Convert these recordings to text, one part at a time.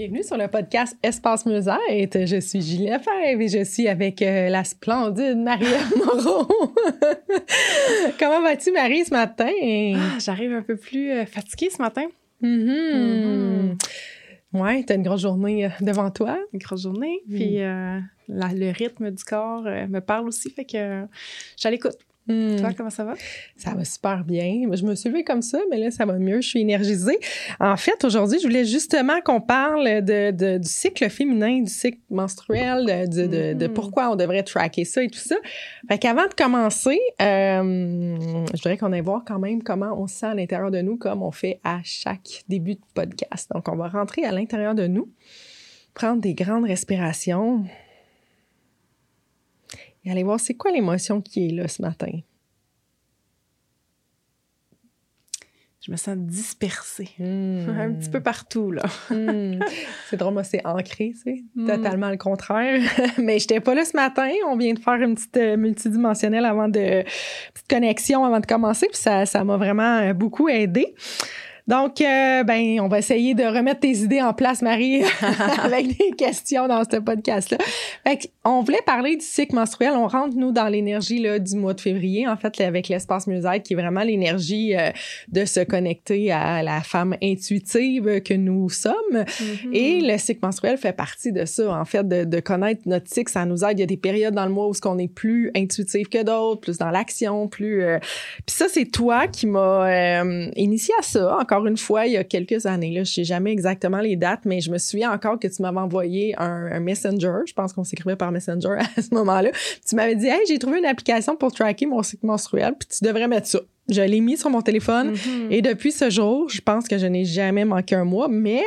Bienvenue sur le podcast Espace Mieux-être. Je suis Julie Lefebvre et je suis avec euh, la splendide Marie Moreau. Comment vas-tu, Marie, ce matin? Ah, J'arrive un peu plus euh, fatiguée ce matin. Mm-hmm. Mm-hmm. Ouais, t'as une grosse journée euh, devant toi. Une grosse journée. Puis le rythme du corps me parle aussi, fait que j'allais l'écoute. Hmm. Toi, comment ça va? Ça va super bien. Je me suis levée comme ça, mais là, ça va mieux. Je suis énergisée. En fait, aujourd'hui, je voulais justement qu'on parle de, du cycle féminin, du cycle menstruel, de, de, hmm. pourquoi on devrait tracker ça et tout ça. Fait qu'avant de commencer, euh, je voudrais qu'on aille voir quand même comment on se sent à l'intérieur de nous, comme on fait à chaque début de podcast. Donc, on va rentrer à l'intérieur de nous, prendre des grandes respirations et aller voir c'est quoi l'émotion qui est là ce matin? Je me sens dispersée. Hmm. Un petit peu partout, là. Hmm. C'est drôle, moi, c'est ancré, c'est hmm. totalement le contraire. Mais je n'étais pas là ce matin. On vient de faire une petite euh, multidimensionnelle avant de... petite connexion avant de commencer. Puis ça, ça m'a vraiment euh, beaucoup aidé. Donc, euh, ben, on va essayer de remettre tes idées en place, Marie, avec des questions dans ce podcast-là. Fait on voulait parler du cycle menstruel. On rentre, nous, dans l'énergie du mois de février, en fait, avec l'espace mieux-être, qui est vraiment l'énergie euh, de se connecter à la femme intuitive que nous sommes. Mm-hmm. Et le cycle menstruel fait partie de ça, en fait, de, de, connaître notre cycle. Ça nous aide. Il y a des périodes dans le mois où on est plus intuitif que d'autres, plus dans l'action, plus... Euh, Puis ça, c'est toi qui m'as initié à ça, encore une fois il y a quelques années. Là, je sais jamais exactement les dates, mais je me souviens encore que tu m'avais envoyé un, messenger. Je pense qu'on s'écrivait par messenger à ce moment-là. Tu m'avais dit, hey, j'ai trouvé une application pour tracker mon cycle menstruel, puis tu devrais mettre ça. Je l'ai mis sur mon téléphone mm-hmm. et depuis ce jour, je pense que je n'ai jamais manqué un mois, mais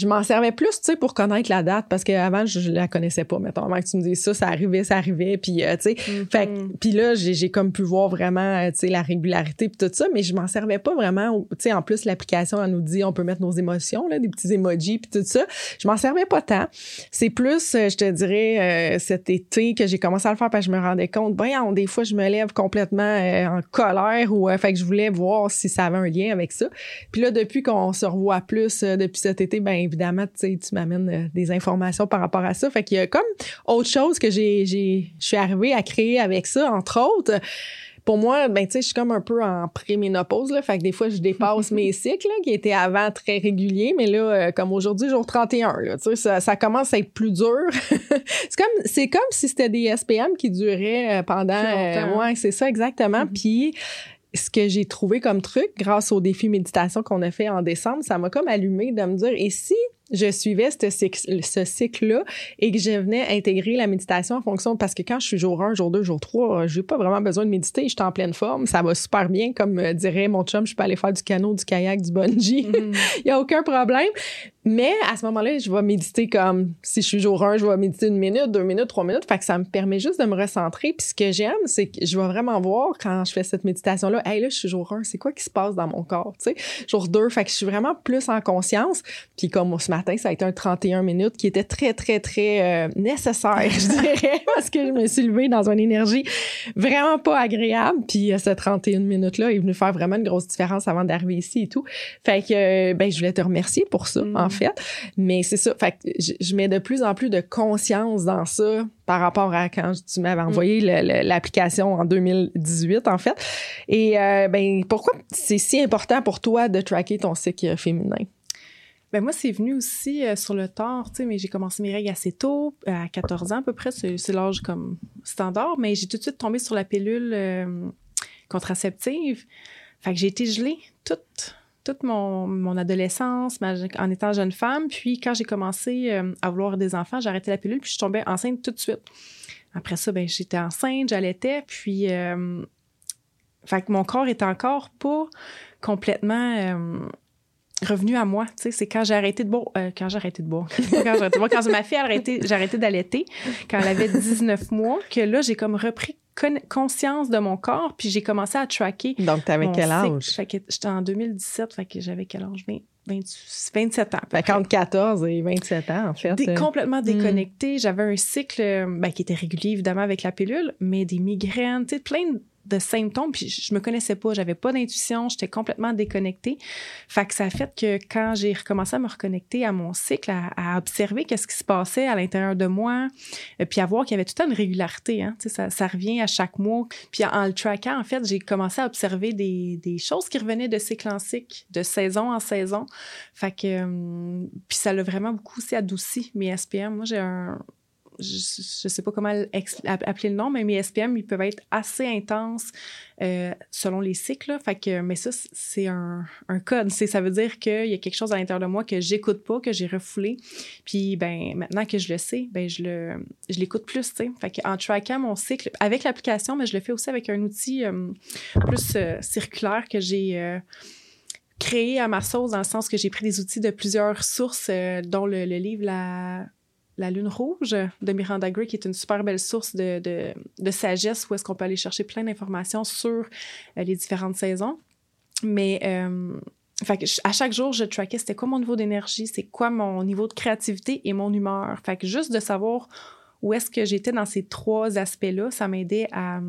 je m'en servais plus, tu sais, pour connaître la date parce qu'avant, je, je la connaissais pas. Mettons, avant que tu me dises ça, ça arrivait, ça arrivait. Puis, euh, tu sais, mm-hmm. fait puis là, j'ai comme pu voir vraiment, euh, tu sais, la régularité puis tout ça, mais je m'en servais pas vraiment. Tu sais, en plus, l'application, elle nous dit, on peut mettre nos émotions, là, des petits emojis puis tout ça. Je m'en servais pas tant. C'est plus, euh, je te dirais, cet été que j'ai commencé à le faire parce que je me rendais compte, ben, des fois, je me lève complètement en colère ou, fait que je voulais voir si ça avait un lien avec ça. Puis là, depuis qu'on se revoit plus, depuis cet été, ben évidemment, tu m'amènes euh, des informations par rapport à ça. Fait qu'il y a comme autre chose que j'ai, j'ai, je suis arrivée à créer avec ça, entre autres pour moi, ben, tu sais, je suis comme un peu en préménopause, là. Fait que des fois, je dépasse mes cycles, qui étaient avant très réguliers, mais là, euh, comme aujourd'hui, jour 31, là, tu sais, ça, ça, commence à être plus dur. c'est comme, c'est comme si c'était des SPM qui duraient euh, pendant, ouais, c'est ça, exactement. Mm-hmm. Puis, ce que j'ai trouvé comme truc grâce au défi méditation qu'on a fait en décembre, ça m'a comme allumé de me dire, et si je suivais ce, cycle, ce cycle-là et que je venais intégrer la méditation en fonction parce que quand je suis jour 1, jour 2, jour 3, j'ai pas vraiment besoin de méditer, je suis en pleine forme, ça va super bien comme dirait mon chum, je peux aller faire du canot, du kayak, du bungee. Mm-hmm. Il y a aucun problème. Mais à ce moment-là, je vais méditer comme si je suis jour 1, je vais méditer une minute, deux minutes, trois minutes. Fait que ça me permet juste de me recentrer. Puis ce que j'aime, c'est que je vais vraiment voir quand je fais cette méditation-là, hey là, je suis jour 1, c'est quoi qui se passe dans mon corps, sais? Jour 2, fait que je suis vraiment plus en conscience. Puis comme ce matin, ça a été un 31 minutes qui était très, très, très euh, nécessaire, je dirais, parce que je me suis levée dans une énergie vraiment pas agréable. Puis euh, ce 31 minutes-là est venu faire vraiment une grosse différence avant d'arriver ici et tout. Fait que, euh, ben, je voulais te remercier pour ça, mm fait. Mais c'est ça. Fait que je, mets de plus en plus de conscience dans ça par rapport à quand tu m'avais envoyé mm. l'application en 2018, en fait. Et euh, ben, pourquoi c'est si important pour toi de tracker ton cycle féminin? Ben moi, c'est venu aussi euh, sur le tard, mais j'ai commencé mes règles assez tôt, à 14 ans à peu près, c'est, l'âge comme standard, mais j'ai tout de suite tombé sur la pilule euh, contraceptive. Fait que j'ai été gelée toute, toute mon, mon adolescence en étant jeune femme. Puis quand j'ai commencé euh, à vouloir des enfants, j'ai arrêté la pilule, puis je tombée enceinte tout de suite. Après ça, ben, j'étais enceinte, j'allaitais, puis... fait que mon corps était encore pas complètement revenu à moi. Tu sais, c'est quand j'ai arrêté de boire. Euh, quand j'ai arrêté de boire. quand j'ai arrêté de boire. Quand ma fille a arrêté, j'ai arrêté d'allaiter, quand elle avait 19 mois, que là, j'ai comme repris conscience de mon corps, puis j'ai commencé à tracker. Donc, tu avais quel âge? Fait que j'étais en 2017, fait que j'avais quel âge? 27 ans. Fait 14 et 27 ans, en fait. Dé complètement hmm. déconnectée. J'avais un cycle ben, qui était régulier, évidemment, avec la pilule, mais des migraines, tu sais, plein de de symptômes, puis je me connaissais pas, j'avais pas d'intuition, j'étais complètement déconnectée. Fait que ça a fait que quand j'ai recommencé à me reconnecter à mon cycle, à, observer qu'est-ce qui se passait à l'intérieur de moi, euh, puis à voir qu'il y avait toute une régularité, hein, ça, ça revient à chaque mois. Puis en, le trackant, en fait, j'ai commencé à observer des, des, choses qui revenaient de cycle en cycle, de saison en saison. Fait que, euh, puis ça l'a vraiment beaucoup aussi adouci mes SPM. Moi, j'ai un, je ne sais pas comment appeler le nom, mais mes SPM, ils peuvent être assez intenses euh, selon les cycles. Fait que, mais ça, c'est un, code. Ça veut dire qu'il y a quelque chose à l'intérieur de moi que j'écoute pas, que j'ai refoulé. Puis ben, maintenant que je le sais, ben, je, le, je l'écoute plus. Fait en trackant mon cycle, avec l'application, mais je le fais aussi avec un outil euh, plus euh, circulaire que j'ai créé à ma sauce, dans le sens que j'ai pris des outils de plusieurs sources, dont le, le livre La la Lune Rouge de Miranda Gray, qui est une super belle source de, de, sagesse où est-ce qu'on peut aller chercher plein d'informations sur euh, les différentes saisons. Mais euh, à chaque jour, je traquais c'était quoi mon niveau d'énergie, c'est quoi mon niveau de créativité et mon humeur. Fait que juste de savoir où est-ce que j'étais dans ces trois aspects-là, ça m'aidait à,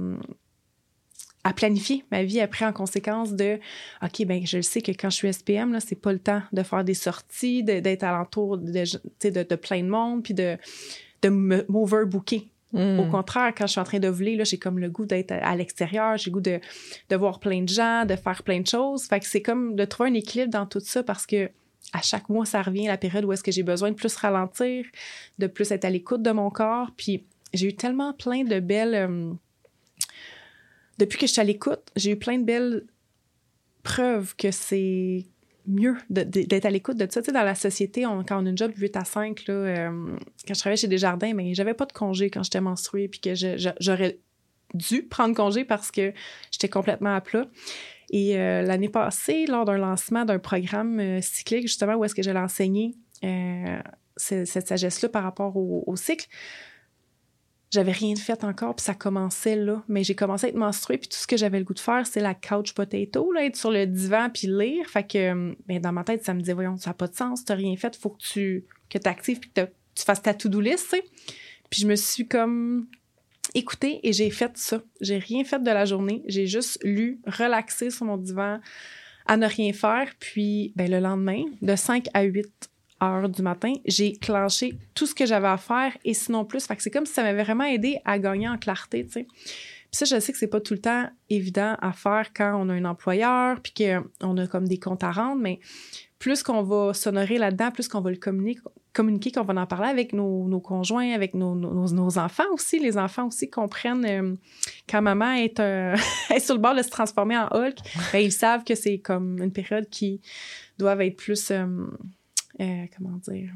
à planifier ma vie après en conséquence de OK, ben je sais que quand je suis SPM, là, c'est pas le temps de faire des sorties, d'être alentour de, de, de, plein de monde, puis de, de m'overbooker. Mm. Au contraire, quand je suis en train de voler, là, j'ai comme le goût d'être à, l'extérieur, j'ai le goût de, de voir plein de gens, de faire plein de choses. Fait que c'est comme de trouver un équilibre dans tout ça parce que à chaque mois, ça revient la période où est-ce que j'ai besoin de plus ralentir, de plus être à l'écoute de mon corps. Puis j'ai eu tellement plein de belles. Euh, depuis que je suis à l'écoute, j'ai eu plein de belles preuves que c'est mieux d'être à l'écoute de ça. Tu sais, dans la société, quand on a une job 8 à 5, là, euh, quand je travaillais chez Desjardins, mais j'avais pas de congé quand j'étais menstruée, puis que j'aurais dû prendre congé parce que j'étais complètement à plat. Et euh, l'année passée, lors d'un lancement d'un programme euh, cyclique, justement, où est-ce que j'allais enseigner cette sagesse-là par rapport au cycle, j'avais rien fait encore, puis ça commençait là. Mais j'ai commencé à être menstruée, puis tout ce que j'avais le goût de faire, c'est la couch potato, là, être sur le divan puis lire. Fait que, ben, dans ma tête, ça me disait, voyons, ça n'a pas de sens, t'as rien fait, faut que tu que actives puis que tu fasses ta to-do list, tu sais. Puis je me suis comme écoutée et j'ai fait ça. J'ai rien fait de la journée. J'ai juste lu, relaxé sur mon divan, à ne rien faire. Puis, ben, le lendemain, de 5 à 8 heures du matin, j'ai clenché tout ce que j'avais à faire et sinon plus. Fait c'est comme si ça m'avait vraiment aidé à gagner en clarté, tu sais. Puis ça, je sais que c'est pas tout le temps évident à faire quand on a un employeur, puis qu'on a comme des comptes à rendre, mais plus qu'on va s'honorer là-dedans, plus qu'on va le communiquer, communiquer qu'on va en parler avec nos, conjoints, avec nos, enfants aussi. Les enfants aussi comprennent euh, quand maman est, est, sur le bord de se transformer en Hulk, ben, ils savent que c'est comme une période qui doit être plus... Euh, euh, comment dire?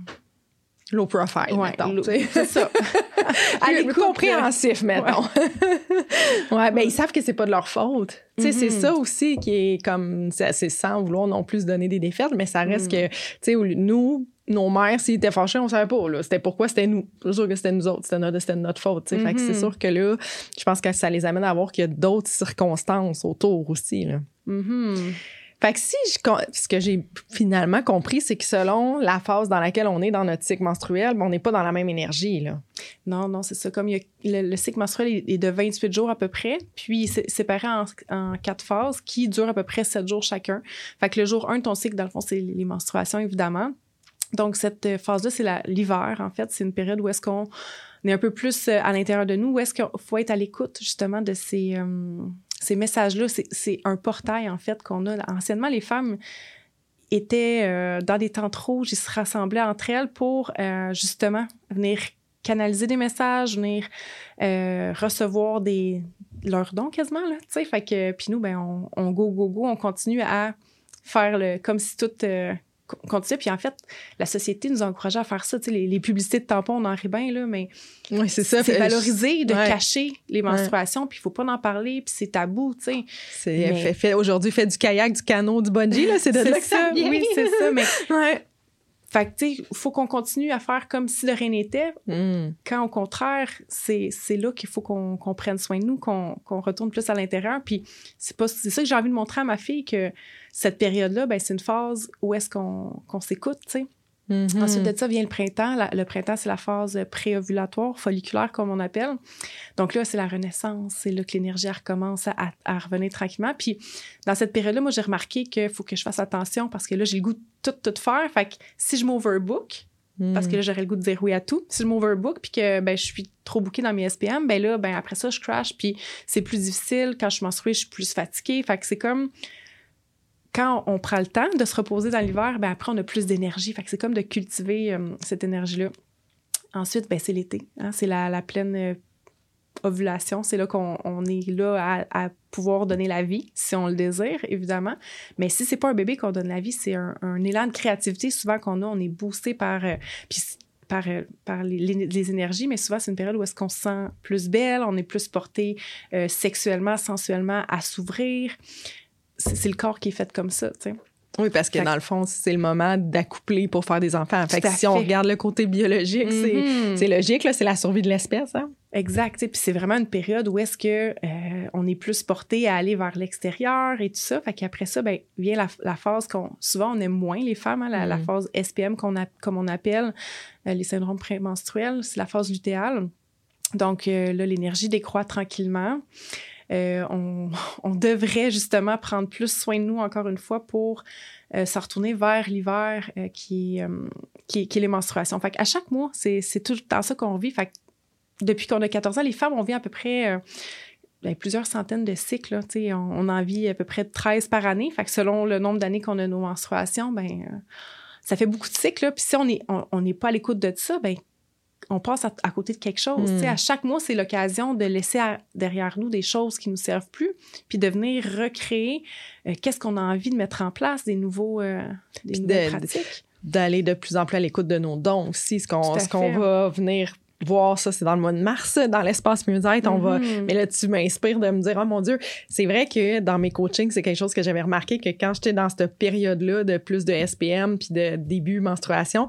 Low profile, ouais, C'est ça. Plus compréhensif, mettons. Ouais. ben ils savent que c'est pas de leur faute. Tu sais, c'est mm-hmm. ça aussi qui est comme, c'est sans vouloir non plus donner des défaites, mais ça reste mm. que, tu sais, nous, nos mères, s'ils étaient fâchés, on savait pas, là. C'était pourquoi c'était nous? C'est sûr que c'était nous autres. C'était notre, notre faute. Fait que c'est mm-hmm. sûr que là, je pense que ça les amène à voir qu'il y a d'autres circonstances autour aussi, là. Mm-hmm. Fait que si ce que j'ai finalement compris, c'est que selon la phase dans laquelle on est dans notre cycle menstruel, on n'est pas dans la même énergie. Là. Non, non, c'est ça. Comme le, cycle menstruel est de 28 jours à peu près, puis c'est séparé en, quatre phases qui durent à peu près 7 jours chacun. Fait que le jour 1 de ton cycle, dans le fond, c'est les menstruations, évidemment. Donc, cette phase-là, c'est l'hiver, en fait. C'est une période où est-ce qu'on est un peu plus euh, à l'intérieur de nous, où est-ce qu'il faut être à l'écoute, justement, de ces... Euh, ces messages-là, c'est un portail, en fait, qu'on a. Anciennement, les femmes, étaient dans des tentes rouges, ils se rassemblaient entre elles pour justement venir canaliser des messages, venir recevoir des leurs dons quasiment là, tu sais, puis nous ben on, on, go go go, on continue à faire le comme si tout continue. Puis en fait, la société nous encourageait à faire ça. Tu sais, les, publicités de tampons, on en rit bien, là, mais c'est ça. C'est valorisé de cacher les menstruations, puis il faut pas en parler, puis c'est tabou, tu sais. C'est fait, fait, aujourd'hui, fait du kayak, du canot, du bungee, là, c'est de là que ça, vient. Oui, c'est ça, mais... ouais. Fait que, tu sais, il faut qu'on continue à faire comme si de rien n'était, hmm. quand au contraire, c'est là qu'il faut qu'on prenne soin de nous, qu'on retourne plus à l'intérieur. Puis c'est ça que j'ai envie de montrer à ma fille, que cette période-là, ben, c'est une phase où est-ce qu'on s'écoute, tu sais. Mm-hmm. Ensuite de ça vient le printemps. le printemps, c'est la phase préovulatoire, folliculaire, comme on appelle. Donc là, c'est la renaissance. C'est là que l'énergie recommence à, à, revenir tranquillement. Puis dans cette période-là, moi, j'ai remarqué qu'il faut que je fasse attention parce que là, j'ai le goût de tout, tout faire. Fait que si je m'overbook, parce que là, mm. j'aurais le goût de dire oui à tout. Si je m'overbook puis que ben, je suis trop bookée dans mes SPM, ben là, ben après ça, je crash puis c'est plus difficile. Quand je menstrue, je suis plus fatiguée. Fait que c'est comme quand on prend le temps de se reposer dans l'hiver, ben après, on a plus d'énergie. Fait que c'est comme de cultiver euh, cette énergie-là. Ensuite, ben, c'est l'été. Hein. C'est la, pleine euh, ovulation. C'est là qu'on est là à, pouvoir donner la vie, si on le désire, évidemment. Mais si c'est pas un bébé qu'on donne la vie, c'est un, élan de créativité souvent qu'on a. On est boosté par... Euh, par, par les, énergies, mais souvent, c'est une période où est-ce qu'on se sent plus belle, on est plus porté sexuellement, sensuellement à s'ouvrir c'est le corps qui est fait comme ça, tu sais. Oui, parce que dans le fond, c'est le moment d'accoupler pour faire des enfants. Fait que si on regarde le côté biologique, mm-hmm. c'est logique, c'est la survie de l'espèce. Hein? Exact. Puis c'est vraiment une période où est-ce que euh, on est plus porté à aller vers l'extérieur et tout ça. Fait qu'après ça, ben, vient la, phase qu'on souvent on aime moins les femmes, hein, la, mm. phase SPM qu'on a, comme on appelle euh, les syndromes prémenstruels, c'est la phase lutéale. Donc euh, là, l'énergie décroît tranquillement. Euh, on, devrait justement prendre plus soin de nous, encore une fois, pour euh, se retourner vers l'hiver euh, qui, qui, est les menstruations. Fait à chaque mois, c'est tout le temps ça qu'on vit. Depuis qu'on a 14 ans, les femmes, on vit à peu près ben, plusieurs centaines de cycles. on, on, en vit à peu près 13 par année. Fait que selon le nombre d'années qu'on a nos menstruations, ben, ça fait beaucoup de cycles. Puis si on n'est on, pas à l'écoute de ça, ben, on passe à, côté de quelque chose. À hmm. chaque mois, c'est l'occasion de laisser derrière nous des choses qui nous servent plus, puis de venir recréer euh, qu'est-ce qu'on a envie de mettre en place, des nouveaux, euh, des nouvelles pratiques. D'aller de plus en plus à l'écoute de nos dons aussi. Ce qu'on, qu'on va venir voir ça, c'est dans le mois de mars, dans l'espace mieux-être, on va... Mm-hmm. Mais là, tu m'inspires de me dire, oh mon Dieu, c'est vrai que dans mes coachings, c'est quelque chose que j'avais remarqué que quand j'étais dans cette période-là de plus de SPM puis de début menstruation,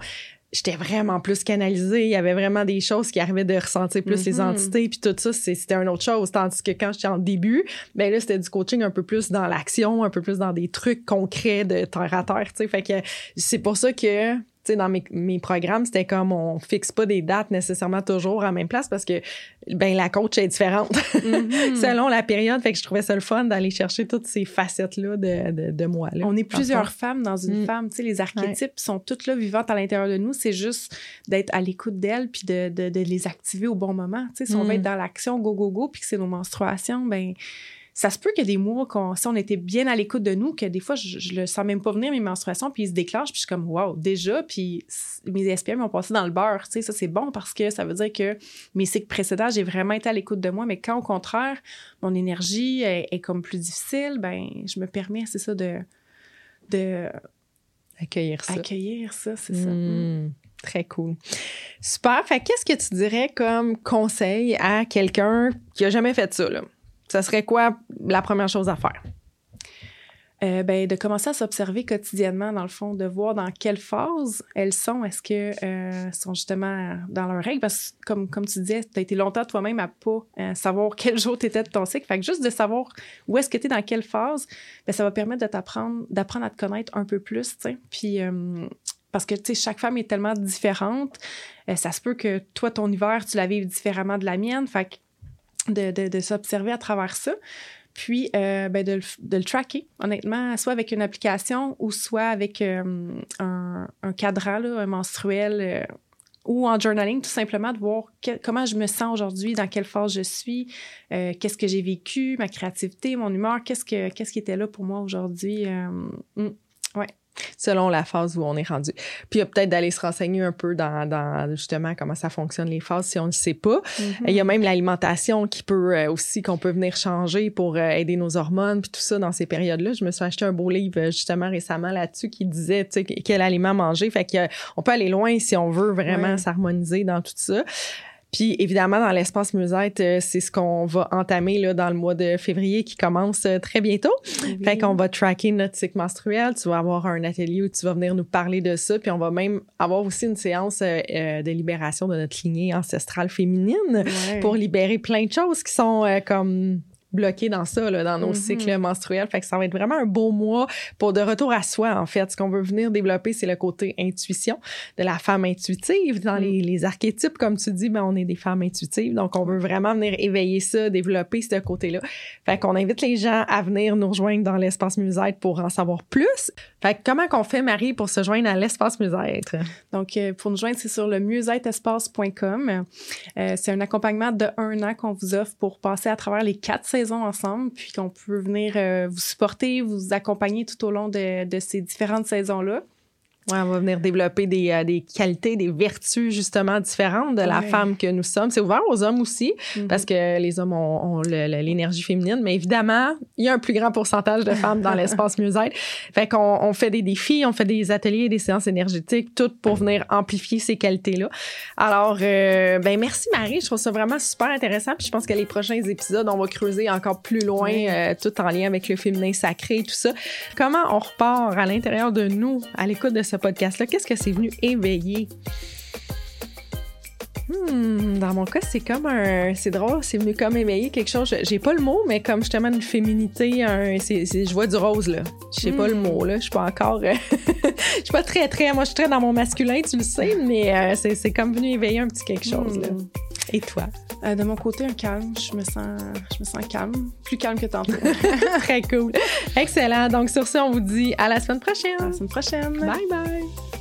j'étais vraiment plus canalisée. Il y avait vraiment des choses qui arrivaient de ressentir plus les mm-hmm. entités, puis tout ça, c'était une autre chose. Tandis que quand j'étais en début, ben là, c'était du coaching un peu plus dans l'action, un peu plus dans des trucs concrets de terre à terre, tu sais. Fait que c'est pour ça que dans mes, mes programmes, c'était comme on fixe pas des dates nécessairement toujours à la même place parce que ben la coach est différente mm-hmm. selon la période. Fait que je trouvais ça le fun d'aller chercher toutes ces facettes-là de, de, moi. Là, on est plusieurs femmes dans une mm. femme. Tu sais, les archétypes sont toutes là vivantes à l'intérieur de nous. C'est juste d'être à l'écoute d'elles puis de, de, de, les activer au bon moment. Tu sais, si on va mm. être dans l'action, go, go, go, puis que c'est nos menstruations, ben ça se peut qu'il y ait des mois, si on était bien à l'écoute de nous, que des fois, je, je, le sens même pas venir, mes menstruations, puis ils se déclenchent, puis je suis comme, wow, déjà, puis mes SPM ont passé dans le beurre. Tu sais, ça, c'est bon parce que ça veut dire que mes cycles précédents, j'ai vraiment été à l'écoute de moi, mais quand, au contraire, mon énergie est, comme plus difficile, ben, je me permets, c'est ça, de. de accueillir ça. Accueillir ça, c'est ça. Hmm, très cool. Super. Fait qu'est-ce que tu dirais comme conseil à quelqu'un qui a jamais fait ça, là? Ça serait quoi la première chose à faire? Euh, ben, de commencer à s'observer quotidiennement, dans le fond, de voir dans quelle phase elles sont. Est-ce qu'elles euh, sont justement dans leur règle? Parce que, comme, comme tu disais, tu as été longtemps toi-même à pas euh, savoir quel jour tu étais de ton cycle. Fait que juste de savoir où est-ce que tu es dans quelle phase, ben, ça va permettre de t'apprendre, d'apprendre à te connaître un peu plus. Puis, parce que, tu sais, chaque femme est tellement différente. ça se peut que toi, ton hiver, tu la vives différemment de la mienne. Fait que de, s'observer à travers ça. Puis, euh, ben, de, le, tracker, honnêtement, soit avec une application ou soit avec euh, un, cadran un menstruel euh, ou en journaling, tout simplement, de voir comment je me sens aujourd'hui, dans quelle phase je suis, qu'est-ce que j'ai vécu, ma créativité, mon humeur, qu'est-ce, que, qu'est-ce qui était là pour moi aujourd'hui. Hmm, ouais. Selon la phase où on est rendu. Puis peut-être d'aller se renseigner un peu dans, justement comment ça fonctionne les phases si on ne sait pas. Mm-hmm. Il y a même l'alimentation qui peut euh, aussi qu'on peut venir changer pour euh, aider nos hormones puis tout ça dans ces périodes-là. Je me suis acheté un beau livre euh, justement récemment là-dessus qui disait tu sais quel aliment manger. Fait qu'on peut aller loin si on veut vraiment s'harmoniser dans tout ça. Puis évidemment, dans l'espace musette, euh, c'est ce qu'on va entamer là, dans le mois de février qui commence euh, très bientôt. Fait qu'on va tracker notre cycle menstruel. Tu vas avoir un atelier où tu vas venir nous parler de ça. Puis on va même avoir aussi une séance euh, de libération de notre lignée ancestrale féminine pour libérer plein de choses qui sont comme bloqués dans ça, là, dans nos mm-hmm. cycles menstruels. Fait que ça va être vraiment un beau mois pour de retour à soi, en fait. Ce qu'on veut venir développer, c'est le côté intuition de la femme intuitive. Dans les, mm. les, archétypes, comme tu dis, ben, on est des femmes intuitives. Donc, on veut vraiment venir éveiller ça, développer ce côté-là. Fait qu'on invite les gens à venir nous rejoindre dans l'espace musette pour en savoir plus. Comment qu'on fait, Marie, pour se joindre à l'espace musette? Donc, euh, pour nous joindre, c'est sur le musetespace.com. Euh, c'est un accompagnement de un an qu'on vous offre pour passer à travers les quatre saisons ensemble, puis qu'on peut venir euh, vous supporter, vous accompagner tout au long de, de ces différentes saisons-là. Ouais, on va venir développer des, euh, des, qualités, des vertus justement différentes de la femme que nous sommes. C'est ouvert aux hommes aussi mm-hmm. parce que les hommes ont, l'énergie féminine, mais évidemment, il y a un plus grand pourcentage de femmes dans l'espace mieux-être. Fait qu'on on fait des défis, on fait des ateliers, des séances énergétiques, tout pour venir amplifier ces qualités-là. Alors, euh, ben merci Marie, je trouve ça vraiment super intéressant. Puis je pense que les prochains épisodes, on va creuser encore plus loin, euh, tout en lien avec le féminin sacré et tout ça. Comment on repart à l'intérieur de nous à l'écoute de ce podcast-là? Qu'est-ce que c'est venu éveiller? Hmm, dans mon cas, c'est comme un. C'est drôle, c'est venu comme éveiller quelque chose. J'ai pas le mot, mais comme justement une féminité, un, je vois du rose, là. Je sais pas le hmm. mot, là. Je suis pas encore. je suis pas très, très. Moi, je suis très dans mon masculin, tu le sais, mais euh, c'est comme venu éveiller un petit quelque chose, là. Et toi? Euh, de mon côté, un calme. Je me sens, je me sens calme. Plus calme que tantôt. Très cool. Excellent. Donc, sur ce, on vous dit à la semaine prochaine. À la semaine prochaine. Bye bye.